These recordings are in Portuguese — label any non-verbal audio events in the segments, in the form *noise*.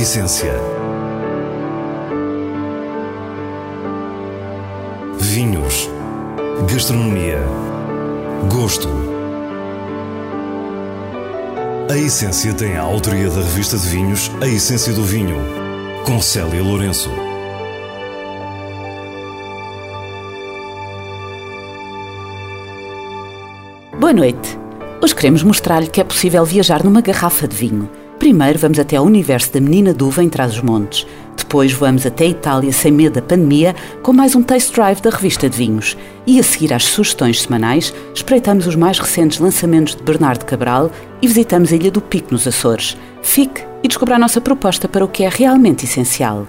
essência. Vinhos. Gastronomia. Gosto. A Essência tem a autoria da revista de vinhos A Essência do Vinho, com Célia Lourenço. Boa noite. Hoje queremos mostrar-lhe que é possível viajar numa garrafa de vinho. Primeiro vamos até ao universo da menina Duva em Trás-os-Montes. Depois vamos até a Itália sem medo da pandemia com mais um Taste Drive da revista de vinhos. E a seguir às sugestões semanais, espreitamos os mais recentes lançamentos de Bernardo Cabral e visitamos a Ilha do Pico nos Açores. Fique e descubra a nossa proposta para o que é realmente essencial.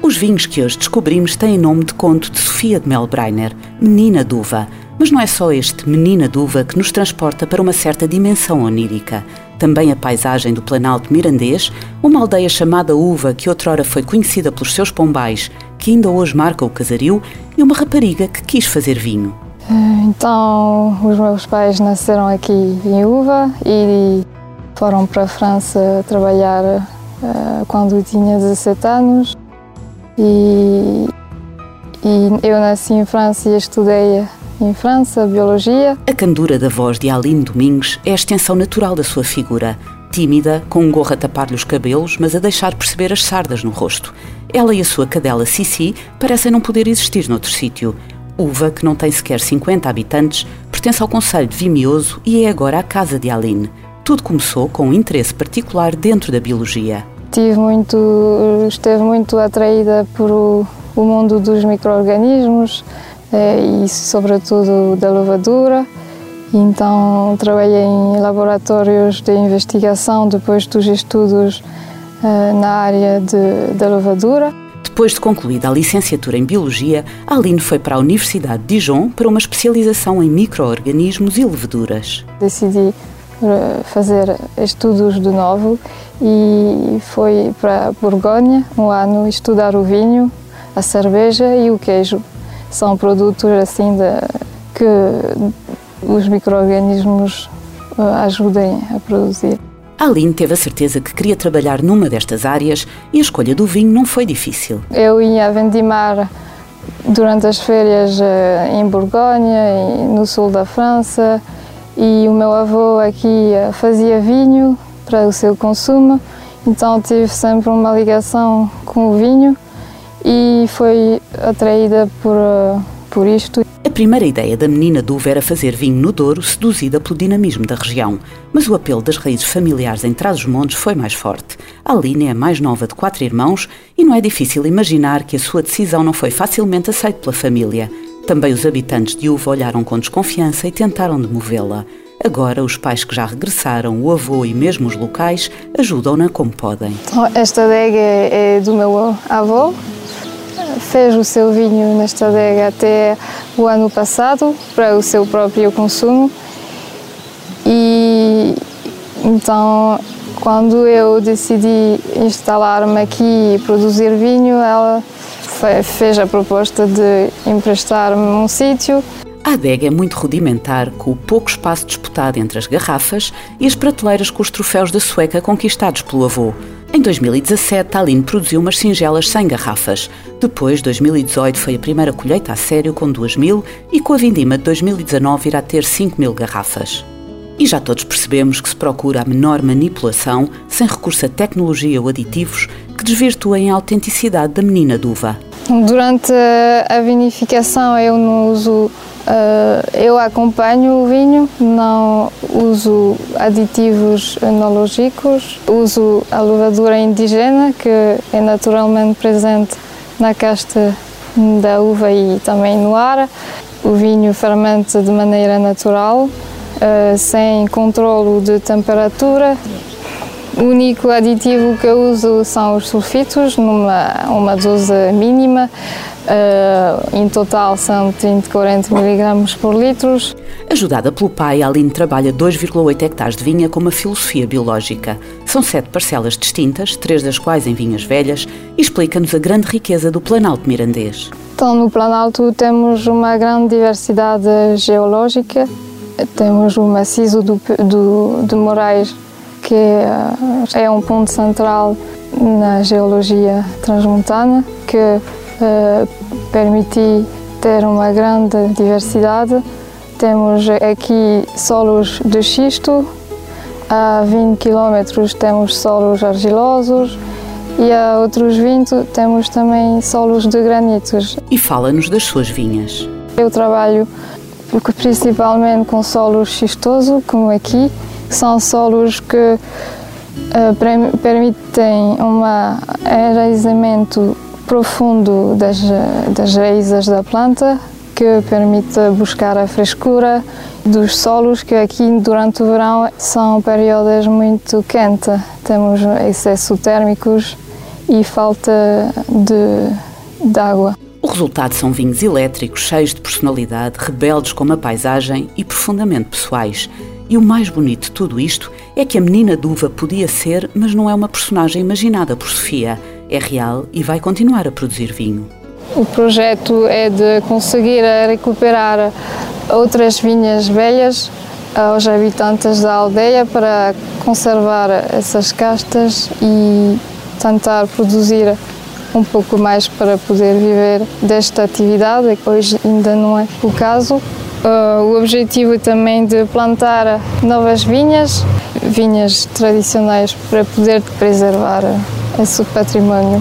Os vinhos que hoje descobrimos têm nome de conto de Sofia de Melbreiner, Menina Duva. Mas não é só este Menina Duva que nos transporta para uma certa dimensão onírica. Também a paisagem do Planalto Mirandês, uma aldeia chamada Uva que outrora foi conhecida pelos seus pombais, que ainda hoje marca o casario, e uma rapariga que quis fazer vinho. Então, os meus pais nasceram aqui em Uva e foram para a França trabalhar uh, quando tinha 17 anos. E, e eu nasci em França e estudei em França, biologia. A candura da voz de Aline Domingues é a extensão natural da sua figura. Tímida, com um gorro a tapar-lhe os cabelos, mas a deixar perceber as sardas no rosto. Ela e a sua cadela Sissi parecem não poder existir noutro sítio. Uva, que não tem sequer 50 habitantes, pertence ao Conselho de Vimioso e é agora a casa de Aline. Tudo começou com um interesse particular dentro da biologia. Tive muito, esteve muito atraída por o, o mundo dos micro-organismos, e sobretudo da levadura. Então trabalhei em laboratórios de investigação depois dos estudos uh, na área de, da levadura. Depois de concluída a licenciatura em Biologia, Aline foi para a Universidade de Dijon para uma especialização em micro-organismos e leveduras. Decidi eh, fazer estudos de novo e foi para Borgonha um ano estudar o vinho, a cerveja e o queijo são produtos assim de, que os micro-organismos eh, ajudem a produzir. Aline teve a certeza que queria trabalhar numa destas áreas e a escolha do vinho não foi difícil. Eu ia a vendimar durante as férias eh, em Borgonha, no sul da França, e o meu avô aqui eh, fazia vinho para o seu consumo, então tive sempre uma ligação com o vinho e foi atraída por, eh, por isto. A primeira ideia da menina Duva era fazer vinho no Douro, seduzida pelo dinamismo da região. Mas o apelo das raízes familiares em Trás-os-Montes foi mais forte. A Aline é a mais nova de quatro irmãos e não é difícil imaginar que a sua decisão não foi facilmente aceita pela família. Também os habitantes de Uva olharam com desconfiança e tentaram demovê-la. Agora, os pais que já regressaram, o avô e mesmo os locais, ajudam-na como podem. Esta adega é do meu avô, fez o seu vinho nesta adega até o ano passado para o seu próprio consumo e então quando eu decidi instalar-me aqui e produzir vinho, ela fez a proposta de emprestar-me um sítio. A adega é muito rudimentar, com o pouco espaço disputado entre as garrafas e as prateleiras com os troféus da sueca conquistados pelo avô. Em 2017, a Aline produziu umas singelas 100 garrafas. Depois, 2018 foi a primeira colheita a sério com 2 mil e com a vindima de 2019 irá ter 5 mil garrafas. E já todos percebemos que se procura a menor manipulação, sem recurso a tecnologia ou aditivos, que desvirtuem a autenticidade da menina duva. Durante a vinificação eu não uso Uh, eu acompanho o vinho, não uso aditivos enológicos, uso a levadura indigena, que é naturalmente presente na casta da uva e também no ar. O vinho fermenta de maneira natural, uh, sem controlo de temperatura. O único aditivo que eu uso são os sulfitos, numa uma dose mínima. Uh, em total são 30, 40 mg por litro. Ajudada pelo pai, Aline trabalha 2,8 hectares de vinha com uma filosofia biológica. São sete parcelas distintas, três das quais em vinhas velhas, e explica-nos a grande riqueza do Planalto Mirandês. Então, no Planalto temos uma grande diversidade geológica. Temos o maciço do, do, de Moraes, que é, é um ponto central na geologia transmontana, que uh, permite ter uma grande diversidade. Temos aqui solos de xisto, a 20 km temos solos argilosos e a outros 20 temos também solos de granitos. E fala-nos das suas vinhas. Eu trabalho principalmente com solos xistoso, como aqui, são solos que uh, permitem um enraizamento profundo das, das raízes da planta, que permite buscar a frescura dos solos, que aqui durante o verão são períodos muito quentes. Temos excesso térmicos e falta de, de água. O resultado são vinhos elétricos, cheios de personalidade, rebeldes com uma paisagem e profundamente pessoais. E o mais bonito de tudo isto é que a menina Duva podia ser, mas não é uma personagem imaginada por Sofia. É real e vai continuar a produzir vinho. O projeto é de conseguir recuperar outras vinhas velhas aos habitantes da aldeia para conservar essas castas e tentar produzir um pouco mais para poder viver desta atividade, hoje ainda não é o caso. Uh, o objetivo também de plantar novas vinhas, vinhas tradicionais, para poder preservar esse património.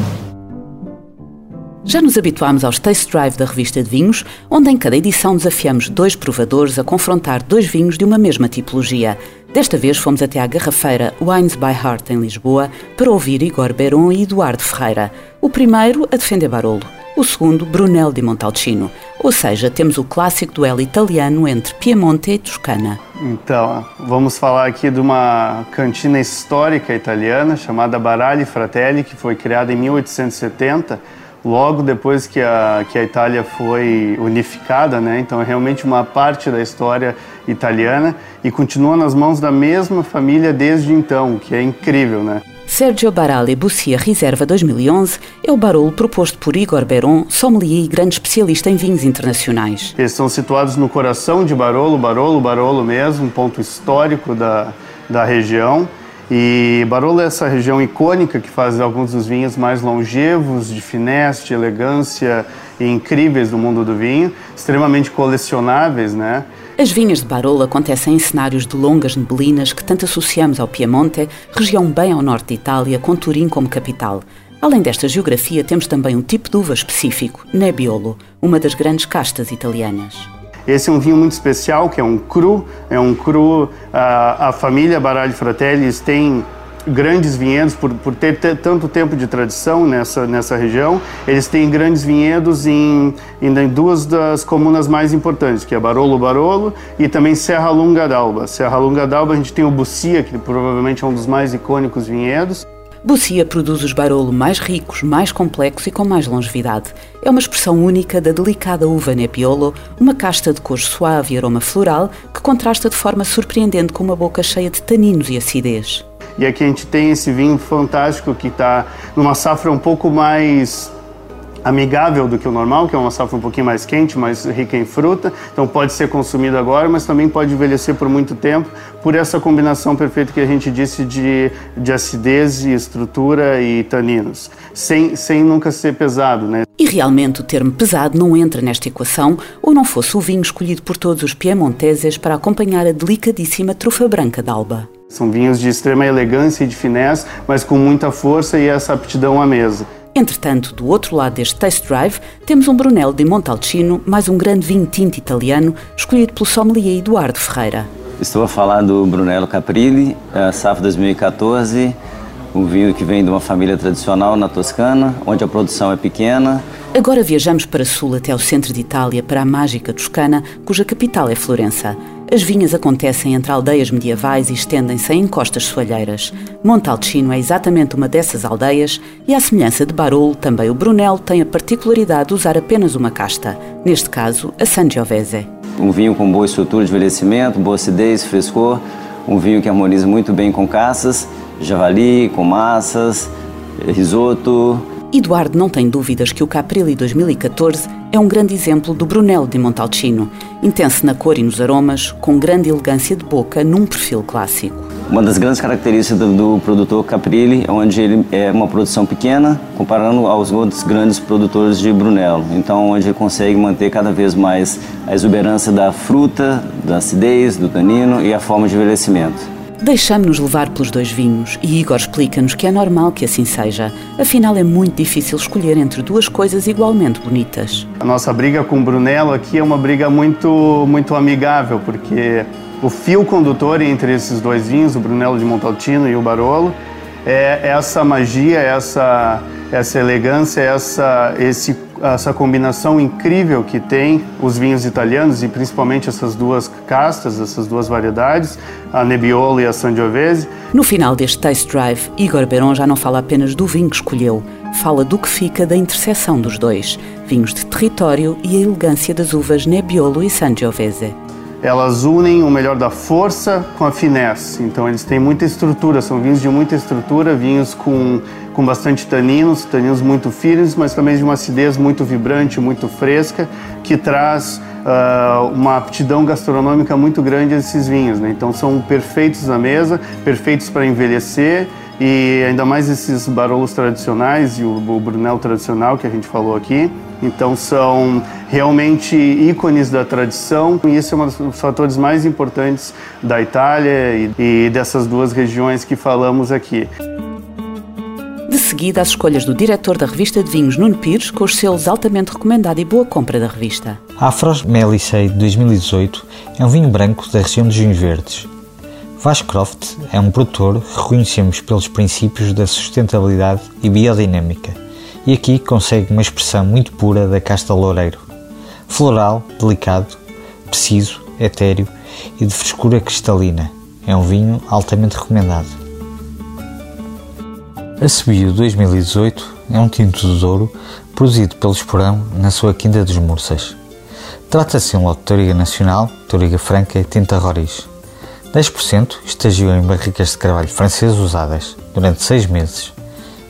Já nos habituámos aos Taste Drive da revista de vinhos, onde em cada edição desafiamos dois provadores a confrontar dois vinhos de uma mesma tipologia. Desta vez fomos até à garrafeira Wines by Heart em Lisboa para ouvir Igor Beron e Eduardo Ferreira. O primeiro a defender Barolo, o segundo Brunel di Montalcino. Ou seja, temos o clássico duelo italiano entre Piemonte e Toscana. Então, vamos falar aqui de uma cantina histórica italiana chamada Baralli Fratelli, que foi criada em 1870 logo depois que a, que a Itália foi unificada, né? Então é realmente uma parte da história italiana e continua nas mãos da mesma família desde então, o que é incrível, né? Sergio Barale Bussia Reserva 2011 é o barolo proposto por Igor Beron, sommelier e grande especialista em vinhos internacionais. Eles são situados no coração de Barolo, Barolo, Barolo mesmo, ponto histórico da, da região. E Barolo é essa região icônica que faz alguns dos vinhos mais longevos, de finesse, de elegância e incríveis do mundo do vinho, extremamente colecionáveis, né? As vinhas de Barolo acontecem em cenários de longas neblinas que tanto associamos ao Piemonte, região bem ao norte de Itália, com Turim como capital. Além desta geografia, temos também um tipo de uva específico, Nebbiolo, uma das grandes castas italianas. Esse é um vinho muito especial, que é um cru, é um cru, a, a família Baralho Fratelli tem grandes vinhedos, por, por ter, tanto tempo de tradição nessa, nessa região, eles têm grandes vinhedos em, em duas das comunas mais importantes, que é Barolo Barolo e também Serra Lunga d'Alba. Serra Lunga d'Alba a gente tem o Bucia, que provavelmente é um dos mais icônicos vinhedos, Bucia produz os Barolo mais ricos, mais complexos e com mais longevidade. É uma expressão única da delicada uva Nebbiolo, uma casta de cor suave e aroma floral que contrasta de forma surpreendente com uma boca cheia de taninos e acidez. E aqui a gente tem esse vinho fantástico que está numa safra um pouco mais amigável do que o normal, que é uma safra um pouquinho mais quente, mais rica em fruta, então pode ser consumido agora, mas também pode envelhecer por muito tempo, por essa combinação perfeita que a gente disse de, de acidez e estrutura e taninos, sem, sem nunca ser pesado, né? E realmente o termo pesado não entra nesta equação, ou não fosse o vinho escolhido por todos os piemonteses para acompanhar a delicadíssima trufa branca d'Alba. São vinhos de extrema elegância e de finesse, mas com muita força e essa aptidão à mesa. Entretanto, do outro lado deste Taste Drive, temos um Brunello de Montalcino, mais um grande vinho tinto italiano, escolhido pelo sommelier Eduardo Ferreira. Estou a falar do Brunello Caprilli, safra 2014, um vinho que vem de uma família tradicional na Toscana, onde a produção é pequena. Agora viajamos para sul até o centro de Itália, para a mágica Toscana, cuja capital é Florença. As vinhas acontecem entre aldeias medievais e estendem-se em encostas soalheiras. Montalcino é exatamente uma dessas aldeias e, à semelhança de Barolo, também o Brunel tem a particularidade de usar apenas uma casta, neste caso a Sangiovese. Um vinho com boa estrutura de envelhecimento, boa acidez, frescor, um vinho que harmoniza muito bem com caças, javali, com massas, risoto, Eduardo não tem dúvidas que o Caprilli 2014 é um grande exemplo do Brunello di Montalcino, intenso na cor e nos aromas, com grande elegância de boca num perfil clássico. Uma das grandes características do, do, produtor Caprilli é onde ele é uma produção pequena comparando aos outros grandes produtores de Brunello. Então, onde ele consegue manter cada vez mais a exuberância da fruta, da acidez, do tanino e a forma de envelhecimento. Deixamos-nos levar pelos dois vinhos e Igor explica-nos que é normal que assim seja. Afinal, é muito difícil escolher entre duas coisas igualmente bonitas. A nossa briga com o Brunello aqui é uma briga muito, muito amigável, porque o fio condutor entre esses dois vinhos, o Brunello de Montalcino e o Barolo, é essa magia, essa, essa elegância, essa, esse essa combinação incrível que tem os vinhos italianos e principalmente essas duas castas, essas duas variedades, a Nebbiolo e a Sangiovese. No final deste Taste Drive, Igor Beron já não fala apenas do vinho que escolheu, fala do que fica da interseção dos dois, vinhos de território e a elegância das uvas Nebbiolo e Sangiovese elas unem o melhor da força com a finesse. Então eles têm muita estrutura, são vinhos de muita estrutura, vinhos com, com bastante taninos, taninos muito firmes, mas também de uma acidez muito vibrante, muito fresca, que traz uh, uma aptidão gastronômica muito grande a esses vinhos. Né? Então são perfeitos na mesa, perfeitos para envelhecer e ainda mais esses barolos tradicionais e o, o Brunel tradicional que a gente falou aqui. Então são realmente ícones da tradição e esse é um dos fatores mais importantes da Itália e, e dessas duas regiões que falamos aqui. De seguida, as escolhas do diretor da revista de vinhos, Nuno Pires, com os selos altamente recomendado e boa compra da revista. Afros Melicei 2018 é um vinho branco da região dos vinhos verdes. Vasco Croft é um produtor que reconhecemos pelos princípios da sustentabilidade e biodinâmica, e aqui consegue uma expressão muito pura da casta loureiro. Floral, delicado, preciso, etéreo e de frescura cristalina. É um vinho altamente recomendado. A Sebio 2018 é um tinto de ouro produzido pelo Esporão na sua Quinta dos Mursas. Trata-se de um lote de Toriga Nacional, Toriga Franca e Tinta Roriz. 10% estagiou em barricas de carvalho francês usadas durante 6 meses.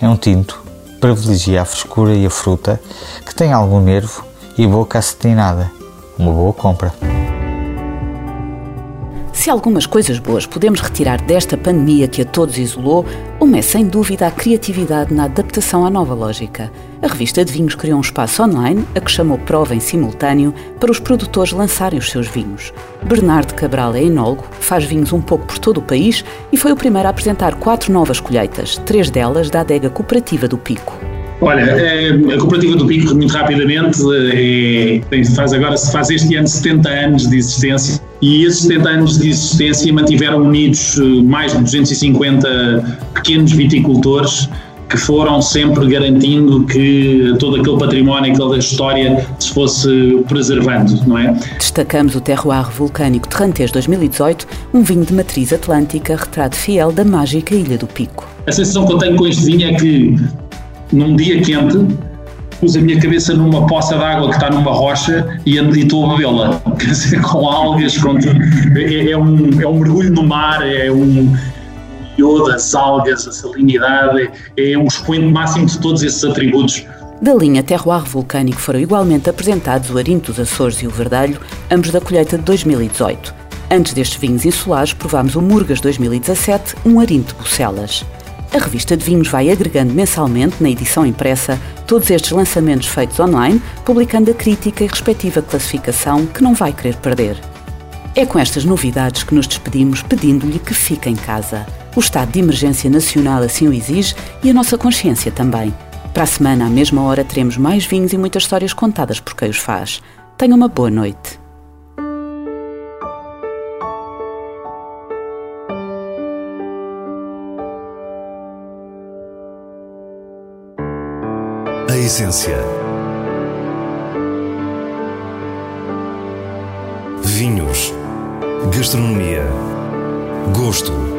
É um tinto que privilegia a frescura e a fruta, que tem algum nervo e boca acetinada. Uma boa compra. Se algumas coisas boas podemos retirar desta pandemia que a todos isolou, uma é sem dúvida a criatividade na adaptação à nova lógica. A revista de vinhos criou um espaço online, a que chamou Prova em Simultâneo, para os produtores lançarem os seus vinhos. Bernardo Cabral é enólogo, faz vinhos um pouco por todo o país e foi o primeiro a apresentar quatro novas colheitas, três delas da adega cooperativa do Pico. Olha, é, a Cooperativa do Pico, muito rapidamente, é, faz agora, faz este ano 70 anos de existência e esses 70 anos de existência mantiveram unidos eh, mais de 250 pequenos viticultores que foram sempre garantindo que todo aquele património, aquela história se fosse preservando, não é? Destacamos o terroir vulcânico Terrantez 2018, um vinho de matriz atlântica, retrato fiel da mágica Ilha do Pico. A sensação que eu tenho com este vinho é que num dia quente, pus a minha cabeça numa poça de água que está numa rocha e, estou a bebê-la. *laughs* Quer dizer, com algas, é, é, um, é um mergulho no mar, é um iodo, as algas, a salinidade, é, um expoente máximo de todos esses atributos. Da linha Terroir Vulcânico foram igualmente apresentados o Arinto dos Açores e o Verdalho, ambos da colheita de 2018. Antes destes vinhos insulares, provámos o Murgas 2017, um Arinto Bucelas. A revista de vinhos vai agregando mensalmente, na edição impressa, todos estes lançamentos feitos online, publicando a crítica e respectiva classificação que não vai querer perder. É com estas novidades que nos despedimos, pedindo-lhe que fique em casa. O estado de emergência nacional assim o exige e a nossa consciência também. Para a semana, à mesma hora, teremos mais vinhos e muitas histórias contadas por quem os faz. Tenha uma boa noite. A essência. Vinhos. Gastronomia. Gosto.